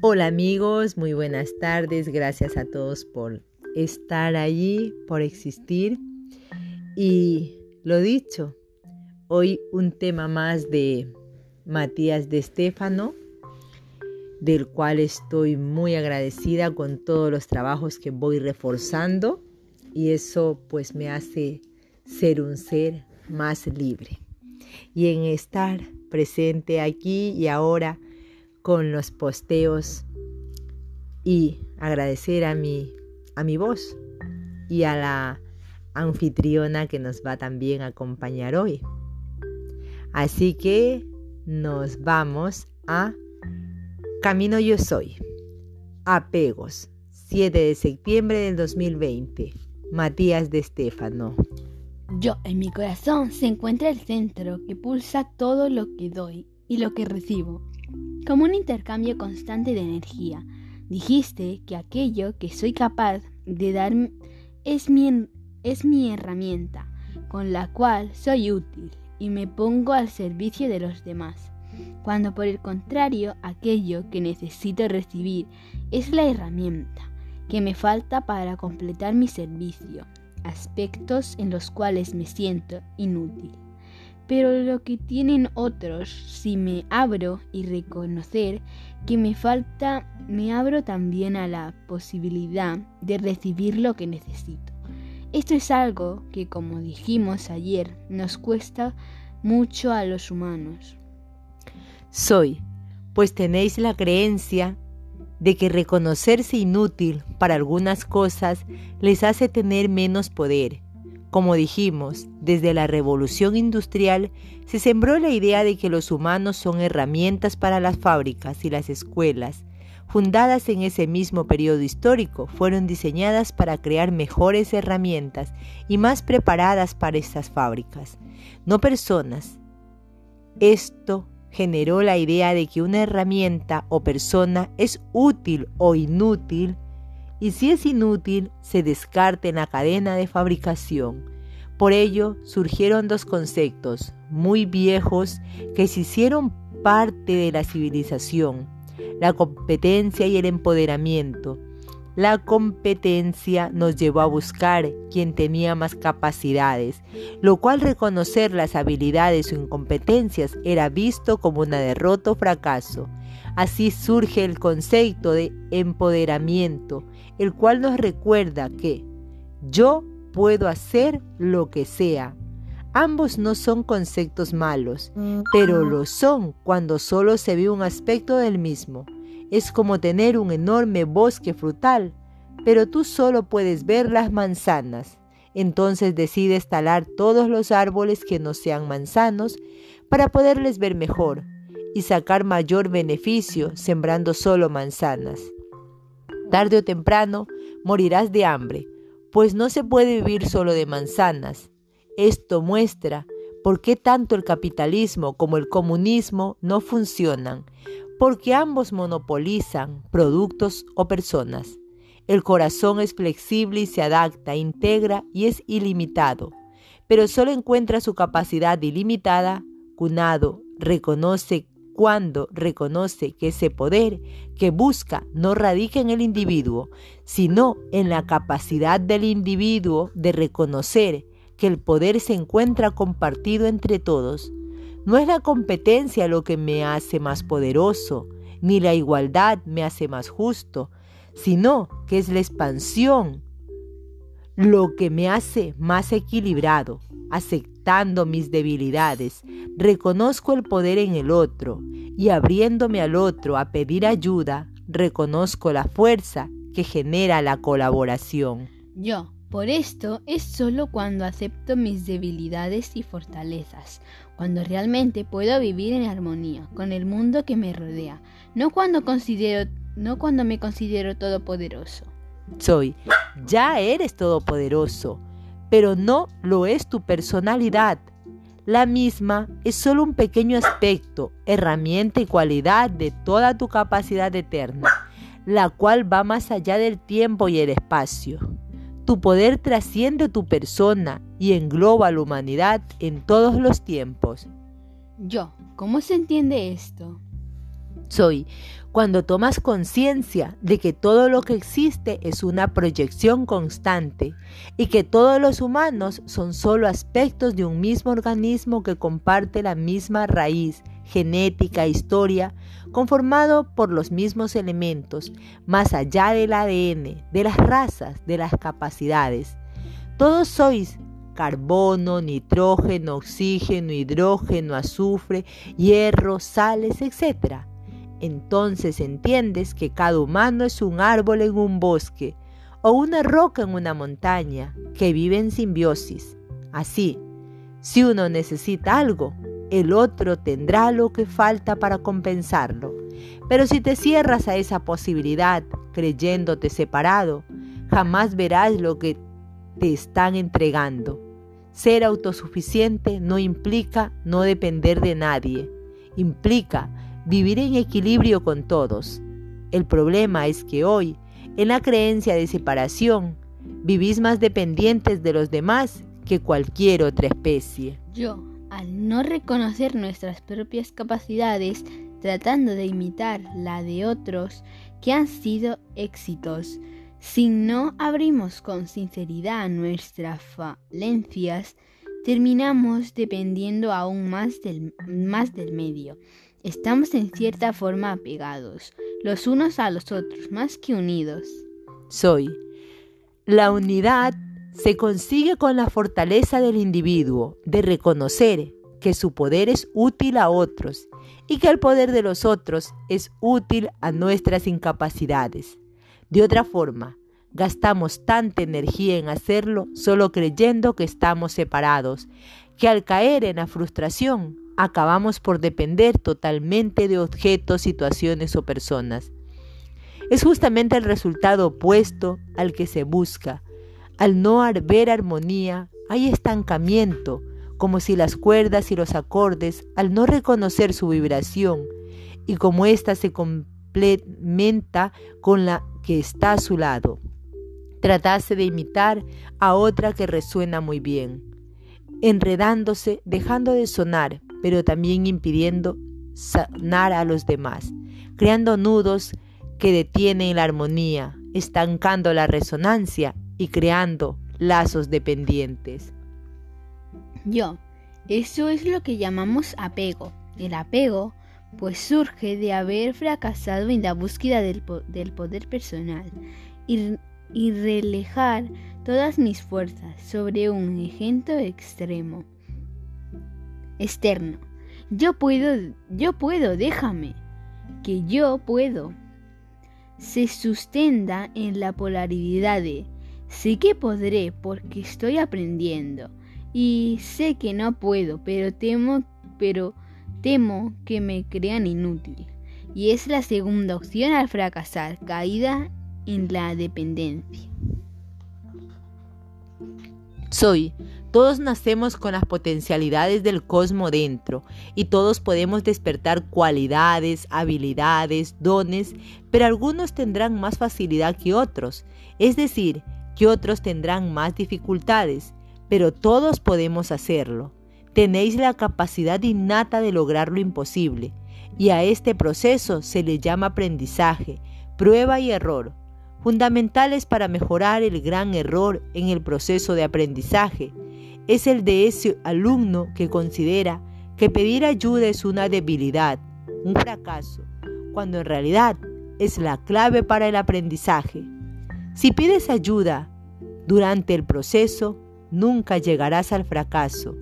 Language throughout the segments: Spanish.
Hola amigos, muy buenas tardes. Gracias a todos por estar allí, por existir. Y lo dicho, hoy un tema más de Matías de Estéfano, del cual estoy muy agradecida con todos los trabajos que voy reforzando y eso pues me hace ser un ser más libre. Y en estar presente aquí y ahora con los posteos y agradecer a mi, a mi voz y a la anfitriona que nos va también a acompañar hoy. Así que nos vamos a Camino Yo Soy. Apegos. 7 de septiembre del 2020. Matías de Estéfano. Yo, en mi corazón, se encuentra el centro que pulsa todo lo que doy y lo que recibo como un intercambio constante de energía. Dijiste que aquello que soy capaz de dar es mi, es mi herramienta, con la cual soy útil y me pongo al servicio de los demás, cuando por el contrario aquello que necesito recibir es la herramienta que me falta para completar mi servicio, aspectos en los cuales me siento inútil pero lo que tienen otros, si me abro y reconocer que me falta, me abro también a la posibilidad de recibir lo que necesito. Esto es algo que, como dijimos ayer, nos cuesta mucho a los humanos. Soy, pues tenéis la creencia de que reconocerse inútil para algunas cosas les hace tener menos poder como dijimos, desde la revolución industrial se sembró la idea de que los humanos son herramientas para las fábricas y las escuelas, fundadas en ese mismo periodo histórico, fueron diseñadas para crear mejores herramientas y más preparadas para estas fábricas, no personas. Esto generó la idea de que una herramienta o persona es útil o inútil y si es inútil, se descarte en la cadena de fabricación. Por ello surgieron dos conceptos muy viejos que se hicieron parte de la civilización, la competencia y el empoderamiento. La competencia nos llevó a buscar quien tenía más capacidades, lo cual reconocer las habilidades o incompetencias era visto como una derrota o fracaso. Así surge el concepto de empoderamiento, el cual nos recuerda que yo puedo hacer lo que sea. Ambos no son conceptos malos, pero lo son cuando solo se ve un aspecto del mismo. Es como tener un enorme bosque frutal, pero tú solo puedes ver las manzanas. Entonces decides talar todos los árboles que no sean manzanos para poderles ver mejor y sacar mayor beneficio sembrando solo manzanas. Tarde o temprano morirás de hambre, pues no se puede vivir solo de manzanas. Esto muestra por qué tanto el capitalismo como el comunismo no funcionan, porque ambos monopolizan productos o personas. El corazón es flexible y se adapta, integra y es ilimitado, pero solo encuentra su capacidad ilimitada, cunado, reconoce cuando reconoce que ese poder que busca no radica en el individuo, sino en la capacidad del individuo de reconocer que el poder se encuentra compartido entre todos. No es la competencia lo que me hace más poderoso, ni la igualdad me hace más justo, sino que es la expansión lo que me hace más equilibrado, aceptando mis debilidades, reconozco el poder en el otro y abriéndome al otro a pedir ayuda, reconozco la fuerza que genera la colaboración. Yo, por esto, es solo cuando acepto mis debilidades y fortalezas, cuando realmente puedo vivir en armonía con el mundo que me rodea, no cuando considero no cuando me considero todopoderoso. Soy, ya eres todopoderoso pero no lo es tu personalidad. La misma es solo un pequeño aspecto, herramienta y cualidad de toda tu capacidad eterna, la cual va más allá del tiempo y el espacio. Tu poder trasciende tu persona y engloba a la humanidad en todos los tiempos. Yo, ¿cómo se entiende esto? Soy cuando tomas conciencia de que todo lo que existe es una proyección constante y que todos los humanos son solo aspectos de un mismo organismo que comparte la misma raíz, genética, historia, conformado por los mismos elementos, más allá del ADN, de las razas, de las capacidades. Todos sois carbono, nitrógeno, oxígeno, hidrógeno, azufre, hierro, sales, etc. Entonces entiendes que cada humano es un árbol en un bosque o una roca en una montaña que vive en simbiosis. Así, si uno necesita algo, el otro tendrá lo que falta para compensarlo. Pero si te cierras a esa posibilidad, creyéndote separado, jamás verás lo que te están entregando. Ser autosuficiente no implica no depender de nadie, implica vivir en equilibrio con todos. El problema es que hoy, en la creencia de separación, vivís más dependientes de los demás que cualquier otra especie. Yo, al no reconocer nuestras propias capacidades, tratando de imitar la de otros que han sido éxitos, si no abrimos con sinceridad nuestras falencias, terminamos dependiendo aún más del, más del medio. Estamos en cierta forma apegados, los unos a los otros, más que unidos. Soy. La unidad se consigue con la fortaleza del individuo de reconocer que su poder es útil a otros y que el poder de los otros es útil a nuestras incapacidades. De otra forma, gastamos tanta energía en hacerlo solo creyendo que estamos separados, que al caer en la frustración acabamos por depender totalmente de objetos, situaciones o personas. Es justamente el resultado opuesto al que se busca. Al no haber armonía, hay estancamiento, como si las cuerdas y los acordes, al no reconocer su vibración, y como ésta se complementa con la que está a su lado, tratase de imitar a otra que resuena muy bien, enredándose, dejando de sonar, pero también impidiendo sanar a los demás, creando nudos que detienen la armonía, estancando la resonancia y creando lazos dependientes. Yo, eso es lo que llamamos apego. El apego pues surge de haber fracasado en la búsqueda del, poder personal y, y relejar todas mis fuerzas sobre un ejemplo extremo externo. Yo puedo, yo puedo, déjame. Que yo puedo. Se sustenta en la polaridad de sé que podré porque estoy aprendiendo y sé que no puedo, pero temo, pero temo que me crean inútil. Y es la segunda opción al fracasar, caída en la dependencia. Soy todos nacemos con las potencialidades del cosmos dentro y todos podemos despertar cualidades, habilidades, dones, pero algunos tendrán más facilidad que otros, es decir, que otros tendrán más dificultades, pero todos podemos hacerlo. Tenéis la capacidad innata de lograr lo imposible, y a este proceso se le llama aprendizaje, prueba y error, fundamentales para mejorar el gran error en el proceso de aprendizaje es el de ese alumno que considera que pedir ayuda es una debilidad, un fracaso, cuando en realidad es la clave para el aprendizaje. Si pides ayuda durante el proceso, nunca llegarás al fracaso.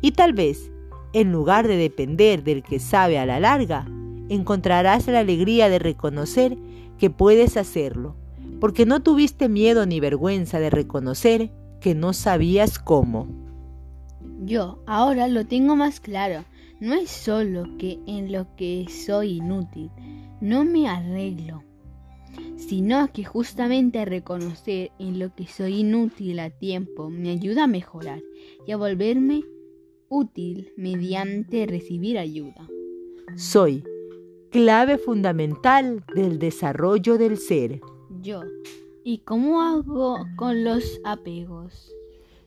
Y tal vez, en lugar de depender del que sabe a la larga, encontrarás la alegría de reconocer que puedes hacerlo, porque no tuviste miedo ni vergüenza de reconocer que no sabías cómo. Yo ahora lo tengo más claro. No es solo que en lo que soy inútil, no me arreglo, sino que justamente reconocer en lo que soy inútil a tiempo me ayuda a mejorar y a volverme útil mediante recibir ayuda. Soy clave fundamental del desarrollo del ser. Yo. ¿Y cómo hago con los apegos?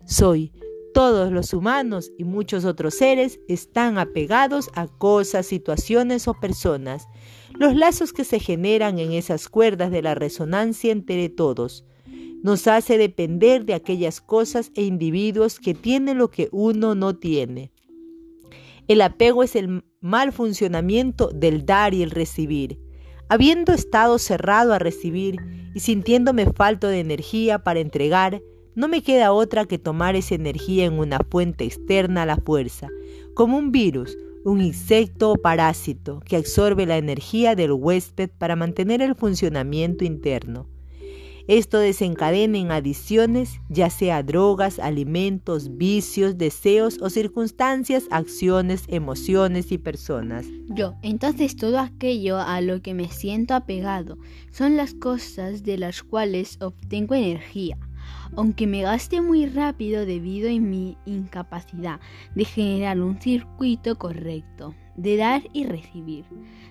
Soy todos los humanos y muchos otros seres están apegados a cosas, situaciones o personas. los lazos que se generan en esas cuerdas de la resonancia entre todos. Nos hace depender de aquellas cosas e individuos que tienen lo que uno no tiene. El apego es el mal funcionamiento del dar y el recibir. Habiendo estado cerrado a recibir y sintiéndome falto de energía para entregar, no me queda otra que tomar esa energía en una fuente externa a la fuerza, como un virus, un insecto o parásito que absorbe la energía del huésped para mantener el funcionamiento interno. Esto desencadena en adiciones, ya sea drogas, alimentos, vicios, deseos o circunstancias, acciones, emociones y personas. Yo, entonces todo aquello a lo que me siento apegado son las cosas de las cuales obtengo energía aunque me gaste muy rápido debido a mi incapacidad de generar un circuito correcto, de dar y recibir,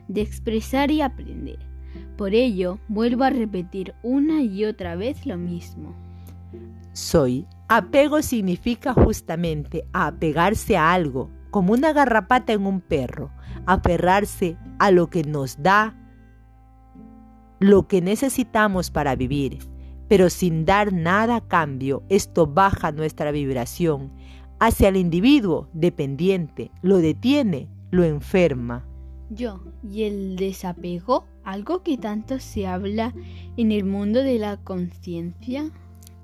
de expresar y aprender. Por ello, vuelvo a repetir una y otra vez lo mismo. Soy. Apego significa justamente apegarse a algo, como una garrapata en un perro, aferrarse a lo que nos da lo que necesitamos para vivir, pero sin dar nada a cambio, esto baja nuestra vibración hacia el individuo dependiente, lo detiene, lo enferma. Yo, ¿y el desapego? ¿Algo que tanto se habla en el mundo de la conciencia?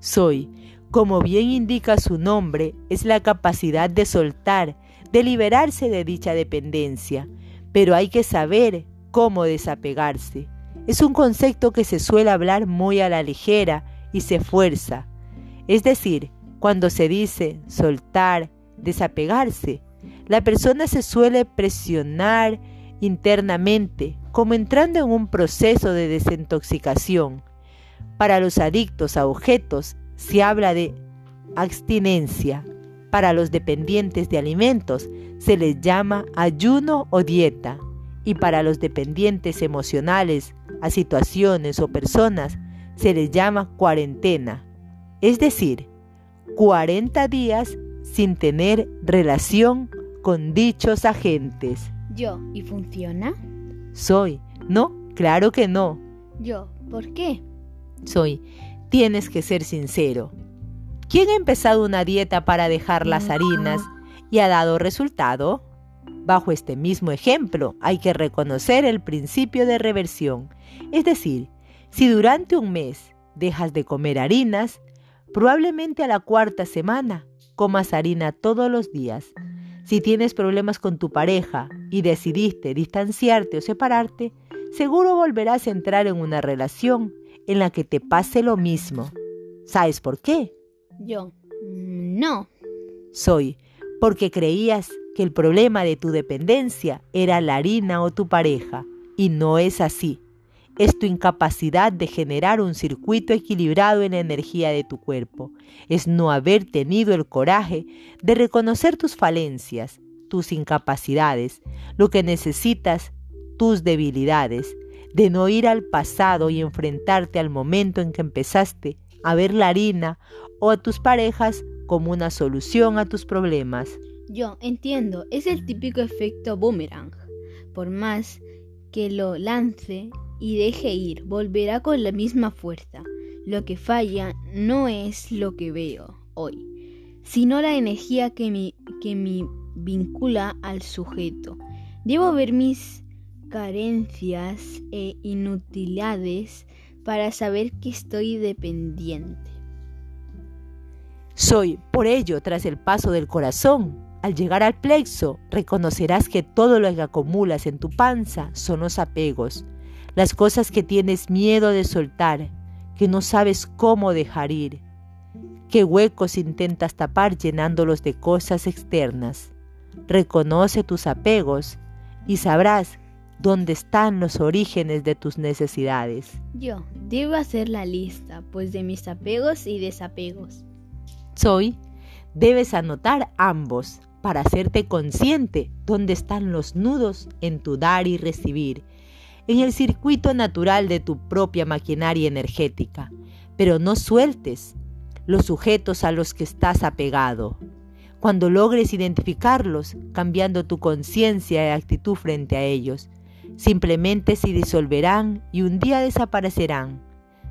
Soy, como bien indica su nombre, es la capacidad de soltar, de liberarse de dicha dependencia, pero hay que saber cómo desapegarse. Es un concepto que se suele hablar muy a la ligera y se fuerza. Es decir, cuando se dice soltar, desapegarse, la persona se suele presionar internamente, como entrando en un proceso de desintoxicación. Para los adictos a objetos se habla de abstinencia. Para los dependientes de alimentos se les llama ayuno o dieta. Y para los dependientes emocionales a situaciones o personas se les llama cuarentena, es decir, 40 días sin tener relación con dichos agentes. Yo, ¿y funciona? Soy, no, claro que no. Yo, ¿por qué? Soy, tienes que ser sincero. ¿Quién ha empezado una dieta para dejar las harinas y ha dado resultado? Bajo este mismo ejemplo, hay que reconocer el principio de reversión, es decir, si durante un mes dejas de comer harinas, probablemente a la cuarta semana comas harina todos los días. Si tienes problemas con tu pareja y decidiste distanciarte o separarte, seguro volverás a entrar en una relación en la que te pase lo mismo. ¿Sabes por qué? Yo, no. Soy, porque creías que el problema de tu dependencia era la harina o tu pareja, y no es así. Es tu incapacidad de generar un circuito equilibrado en la energía de tu cuerpo. Es no haber tenido el coraje de reconocer tus falencias, tus incapacidades, lo que necesitas, tus debilidades, de no ir al pasado y enfrentarte al momento en que empezaste a ver la harina o a tus parejas como una solución a tus problemas. Yo entiendo, es el típico efecto boomerang. Por más que lo lance y deje ir, volverá con la misma fuerza. Lo que falla no es lo que veo hoy, sino la energía que me, que me vincula al sujeto. Debo ver mis carencias e inutilidades para saber que estoy dependiente. Soy, por ello, tras el paso del corazón, al llegar al plexo, reconocerás que todo lo que acumulas en tu panza son los apegos, las cosas que tienes miedo de soltar, que no sabes cómo dejar ir, qué huecos intentas tapar llenándolos de cosas externas. Reconoce tus apegos y sabrás dónde están los orígenes de tus necesidades. Yo debo hacer la lista, pues de mis apegos y desapegos. Soy, debes anotar ambos para hacerte consciente dónde están los nudos en tu dar y recibir, en el circuito natural de tu propia maquinaria energética, pero no sueltes los sujetos a los que estás apegado. Cuando logres identificarlos, cambiando tu conciencia y actitud frente a ellos, Simplemente se disolverán y un día desaparecerán.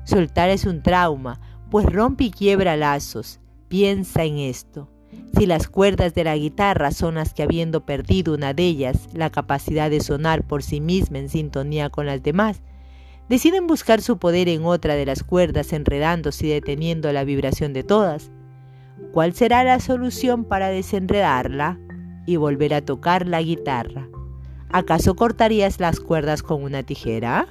Soltar es un trauma, pues rompe y quiebra lazos. Piensa en esto. Si las cuerdas de la guitarra son las que habiendo perdido una de ellas la capacidad de sonar por sí misma en sintonía con las demás, deciden buscar su poder en otra de las cuerdas enredándose y deteniendo la vibración de todas, ¿cuál será la solución para desenredarla y volver a tocar la guitarra? ¿Acaso cortarías las cuerdas con una tijera?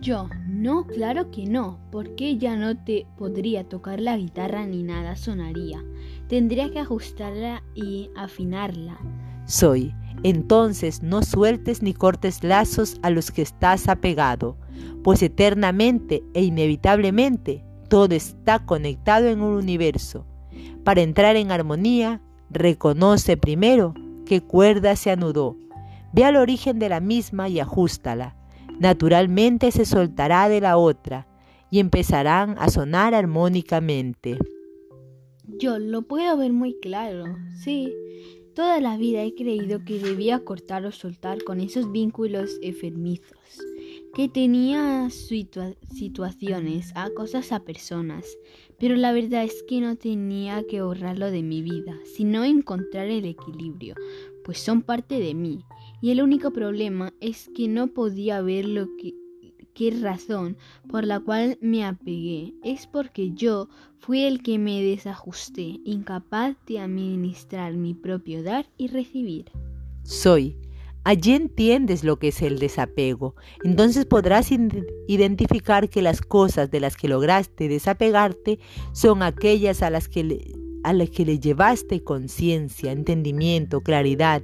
Yo, no, claro que no, porque ya no te podría tocar la guitarra ni nada sonaría. Tendría que ajustarla y afinarla. Soy, entonces no sueltes ni cortes lazos a los que estás apegado, pues eternamente e inevitablemente todo está conectado en un universo. Para entrar en armonía, reconoce primero qué cuerda se anudó, ve al origen de la misma y ajustala naturalmente se soltará de la otra y empezarán a sonar armónicamente. Yo lo puedo ver muy claro, sí. Toda la vida he creído que debía cortar o soltar con esos vínculos enfermizos, que tenía situaciones, a cosas, a personas, pero la verdad es que no tenía que borrarlo de mi vida, sino encontrar el equilibrio, pues son parte de mí y el único problema es que no podía ver lo que qué razón por la cual me apegué. Es porque yo fui el que me desajusté, incapaz de administrar mi propio dar y recibir. Soy. Allí entiendes lo que es el desapego. Entonces podrás identificar que las cosas de las que lograste desapegarte son aquellas a las que a las que le llevaste conciencia, entendimiento, claridad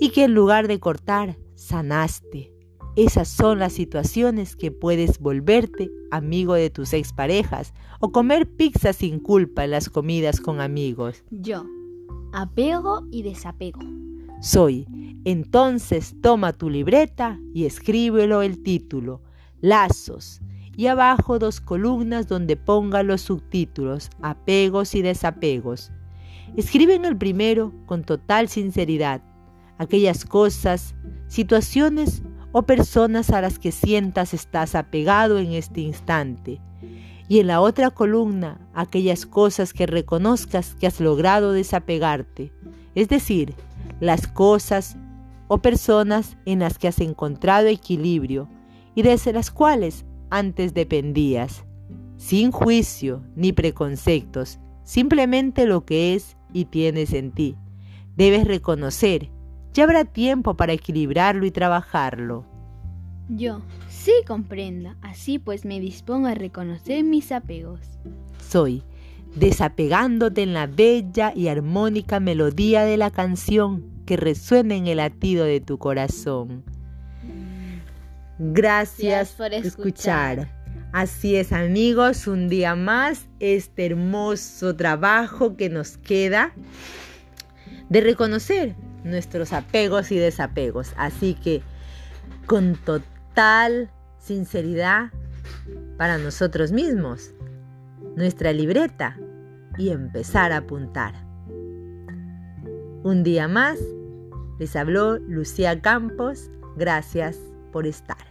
y que en lugar de cortar, sanaste. Esas son las situaciones que puedes volverte amigo de tus exparejas o comer pizza sin culpa en las comidas con amigos. Yo, apego y desapego. Soy. Entonces toma tu libreta y escríbelo el título, Lazos, y abajo dos columnas donde ponga los subtítulos, apegos y desapegos. Escribe en el primero con total sinceridad aquellas cosas, situaciones o personas a las que sientas estás apegado en este instante. Y en la otra columna, aquellas cosas que reconozcas que has logrado desapegarte, es decir, las cosas o personas en las que has encontrado equilibrio y desde las cuales antes dependías, sin juicio ni preconceptos, simplemente lo que es y tienes en ti. Debes reconocer ya habrá tiempo para equilibrarlo y trabajarlo. Yo sí comprenda, así pues me dispongo a reconocer mis apegos. Soy, desapegándote en la bella y armónica melodía de la canción que resuena en el latido de tu corazón. Gracias, por escuchar. Así es amigos, un día más este hermoso trabajo que nos queda de reconocer nuestros apegos y desapegos. Así que con total sinceridad para nosotros mismos, nuestra libreta y empezar a apuntar. Un día más, les habló Lucía Campos. Gracias por estar.